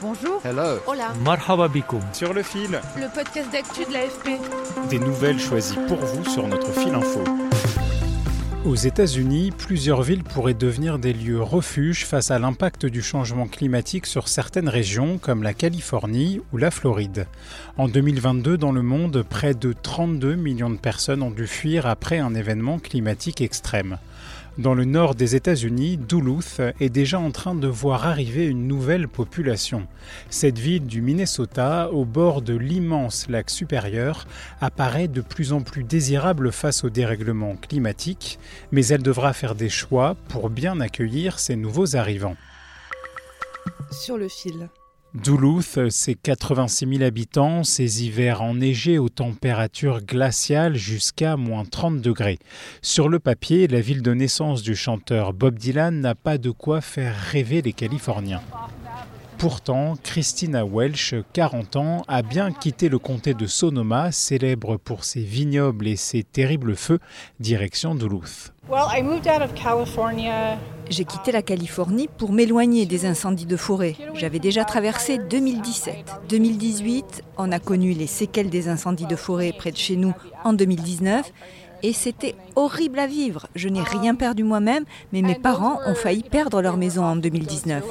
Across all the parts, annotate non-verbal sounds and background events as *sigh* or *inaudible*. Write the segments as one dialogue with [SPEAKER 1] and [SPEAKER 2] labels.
[SPEAKER 1] Bonjour.
[SPEAKER 2] Hello.
[SPEAKER 1] Hola.
[SPEAKER 3] Marhaba.
[SPEAKER 4] Sur le fil.
[SPEAKER 1] Le podcast d'actu de l'AFP.
[SPEAKER 4] Des nouvelles choisies pour vous sur notre fil info.
[SPEAKER 3] Aux États-Unis, plusieurs villes pourraient devenir des lieux refuges face à l'impact du changement climatique sur certaines régions comme la Californie ou la Floride. En 2022, dans le monde, près de 32 millions de personnes ont dû fuir après un événement climatique extrême. Dans le nord des États-Unis, Duluth est déjà en train de voir arriver une nouvelle population. Cette ville du Minnesota, au bord de l'immense lac supérieur, apparaît de plus en plus désirable face au dérèglement climatique, mais elle devra faire des choix pour bien accueillir ces nouveaux arrivants.
[SPEAKER 1] Sur le fil.
[SPEAKER 3] Duluth, c'est 86 000 habitants, ses hivers enneigés aux températures glaciales jusqu'à moins 30 degrés. Sur le papier, la ville de naissance du chanteur Bob Dylan n'a pas de quoi faire rêver les Californiens. Pourtant, Christina Welsh, 40 ans, a bien quitté le comté de Sonoma, célèbre pour ses vignobles et ses terribles feux, direction Duluth.
[SPEAKER 5] J'ai quitté la Californie pour m'éloigner des incendies de forêt. J'avais déjà traversé 2017. 2018, on a connu les séquelles des incendies de forêt près de chez nous en 2019 et c'était horrible à vivre. Je n'ai rien perdu moi-même, mais mes parents ont failli perdre leur maison en 2019.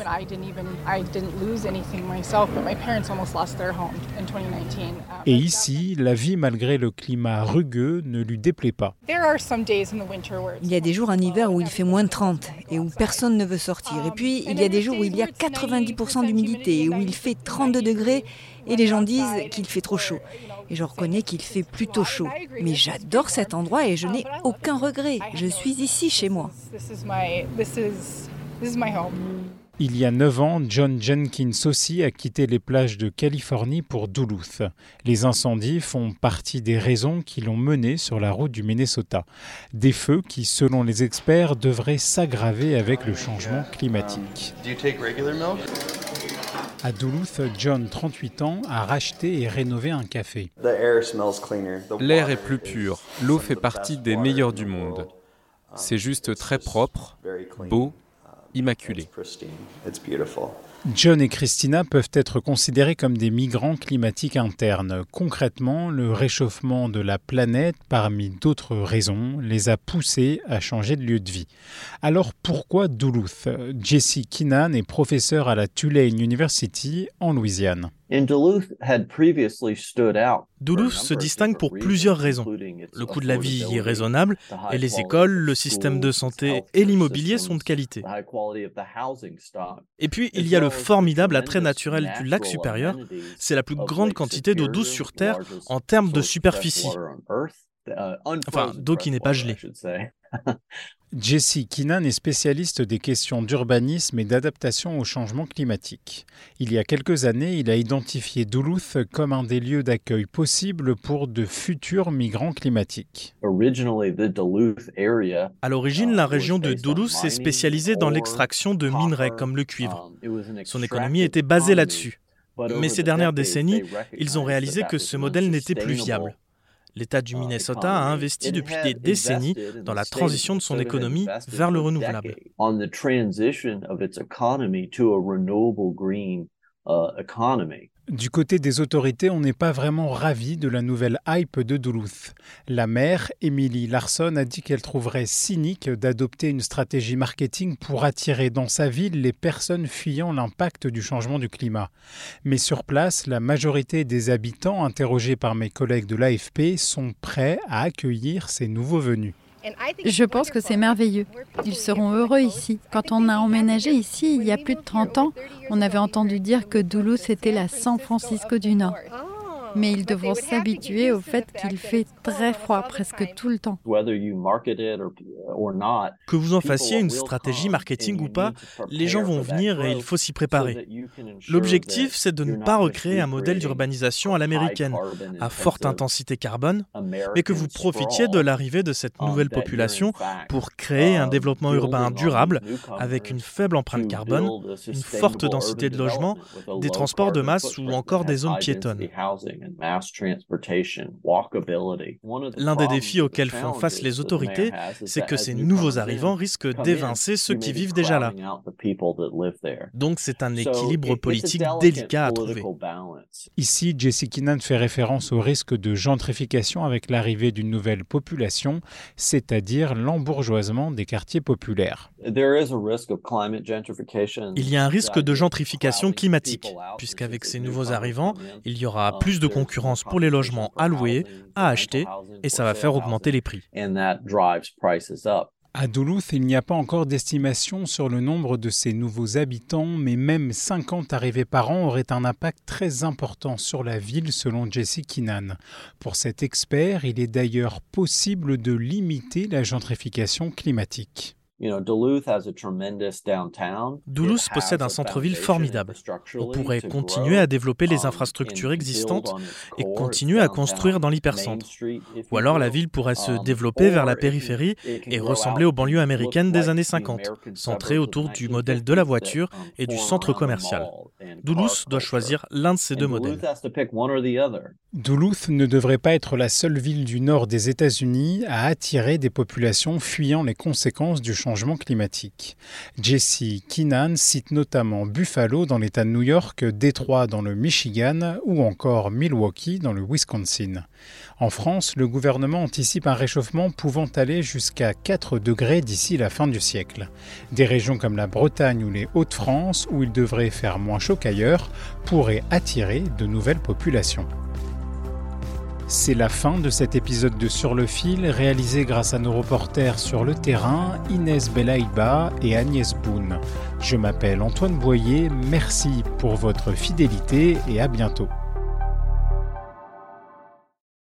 [SPEAKER 3] Et ici, la vie malgré le climat rugueux ne lui déplaît pas.
[SPEAKER 5] Il y a des jours en hiver où il fait moins de 30 et où personne ne veut sortir. Et puis, il y a des jours où il y a 90% d'humidité et où il fait 32 degrés et les gens disent qu'il fait trop chaud. Et je reconnais qu'il fait plutôt chaud. Mais j'adore cet endroit et je n'ai aucun regret. Je suis ici chez moi.
[SPEAKER 3] Il y a 9 ans, John Jenkins aussi a quitté les plages de Californie pour Duluth. Les incendies font partie des raisons qui l'ont mené sur la route du Minnesota. Des feux qui, selon les experts, devraient s'aggraver avec le changement climatique. À Duluth, John, 38 ans, a racheté et rénové un café.
[SPEAKER 6] L'air est plus pur, l'eau fait partie des meilleures du monde. C'est juste très propre, beau, immaculé.
[SPEAKER 3] John et Christina peuvent être considérés comme des migrants climatiques internes. Concrètement, le réchauffement de la planète, parmi d'autres raisons, les a poussés à changer de lieu de vie. Alors pourquoi Duluth? Jesse Keenan est professeur à la Tulane University en Louisiane.
[SPEAKER 7] Duluth se distingue pour plusieurs raisons. Le coût de la vie y est raisonnable et les écoles, le système de santé et l'immobilier sont de qualité. Et puis, il y a le formidable attrait naturel du lac supérieur. C'est la plus grande quantité d'eau douce sur Terre en termes de superficie. Enfin, d'eau qui n'est pas gelée. *laughs*
[SPEAKER 3] Jesse Keenan est spécialiste des questions d'urbanisme et d'adaptation au changement climatique. Il y a quelques années, il a identifié Duluth comme un des lieux d'accueil possibles pour de futurs migrants climatiques.
[SPEAKER 7] À l'origine, la région de Duluth s'est spécialisée dans l'extraction de minerais comme le cuivre. Son économie était basée là-dessus. Mais ces dernières décennies, ils ont réalisé que ce modèle n'était plus viable. L'État du Minnesota a investi depuis des décennies dans la transition de son économie vers le renouvelable.
[SPEAKER 3] Du côté des autorités, on n'est pas vraiment ravi de la nouvelle hype de Duluth. La maire, Emily Larson, a dit qu'elle trouverait cynique d'adopter une stratégie marketing pour attirer dans sa ville les personnes fuyant l'impact du changement du climat. Mais sur place, la majorité des habitants interrogés par mes collègues de l'AFP sont prêts à accueillir ces nouveaux venus.
[SPEAKER 8] Je pense que c'est merveilleux. Ils seront heureux ici. Quand on a emménagé ici il y a plus de 30 ans, on avait entendu dire que Duluth était la San Francisco du Nord. Mais ils devront s'habituer au fait qu'il fait très froid presque tout le temps.
[SPEAKER 7] Que vous en fassiez une stratégie marketing ou pas, les gens vont venir et il faut s'y préparer. L'objectif, c'est de ne pas recréer un modèle d'urbanisation à l'américaine, à forte intensité carbone, mais que vous profitiez de l'arrivée de cette nouvelle population pour créer un développement urbain durable avec une faible empreinte carbone, une forte densité de logements, des transports de masse ou encore des zones piétonnes. L'un des défis auxquels font face les autorités, c'est que ces nouveaux arrivants risquent d'évincer ceux qui vivent déjà là. Donc c'est un équilibre politique délicat à trouver.
[SPEAKER 3] Ici, Jesse Keenan fait référence au risque de gentrification avec l'arrivée d'une nouvelle population, c'est-à-dire l'embourgeoisement des quartiers populaires.
[SPEAKER 7] Il y a un risque de gentrification climatique, puisqu'avec ces nouveaux arrivants, il y aura plus de concurrence pour les logements à louer, à acheter, et ça va faire augmenter les prix.
[SPEAKER 3] À Duluth, il n'y a pas encore d'estimation sur le nombre de ces nouveaux habitants, mais même 50 arrivées par an auraient un impact très important sur la ville, selon Jesse Keenan. Pour cet expert, il est d'ailleurs possible de limiter la gentrification climatique.
[SPEAKER 7] Duluth possède un centre-ville formidable. On pourrait continuer à développer les infrastructures existantes et continuer à construire dans l'hypercentre. Ou alors la ville pourrait se um, développer vers la périphérie et ressembler aux banlieues américaines des années 50, centrées autour du modèle de la voiture um, et du centre commercial. Duluth doit choisir l'un de ces deux modèles.
[SPEAKER 3] Duluth ne devrait pas être la seule ville du nord des États-Unis à attirer des populations fuyant les conséquences du changement changement climatique. Jesse Keenan cite notamment Buffalo dans l'État de New York, Détroit dans le Michigan ou encore Milwaukee dans le Wisconsin. En France, le gouvernement anticipe un réchauffement pouvant aller jusqu'à 4 degrés d'ici la fin du siècle. Des régions comme la Bretagne ou les Hauts-de-France, où il devrait faire moins chaud qu'ailleurs, pourraient attirer de nouvelles populations. C'est la fin de cet épisode de Sur le fil, réalisé grâce à nos reporters sur le terrain, Inès Belaïba et Agnès Boone. Je m'appelle Antoine Boyer, merci pour votre fidélité et à bientôt.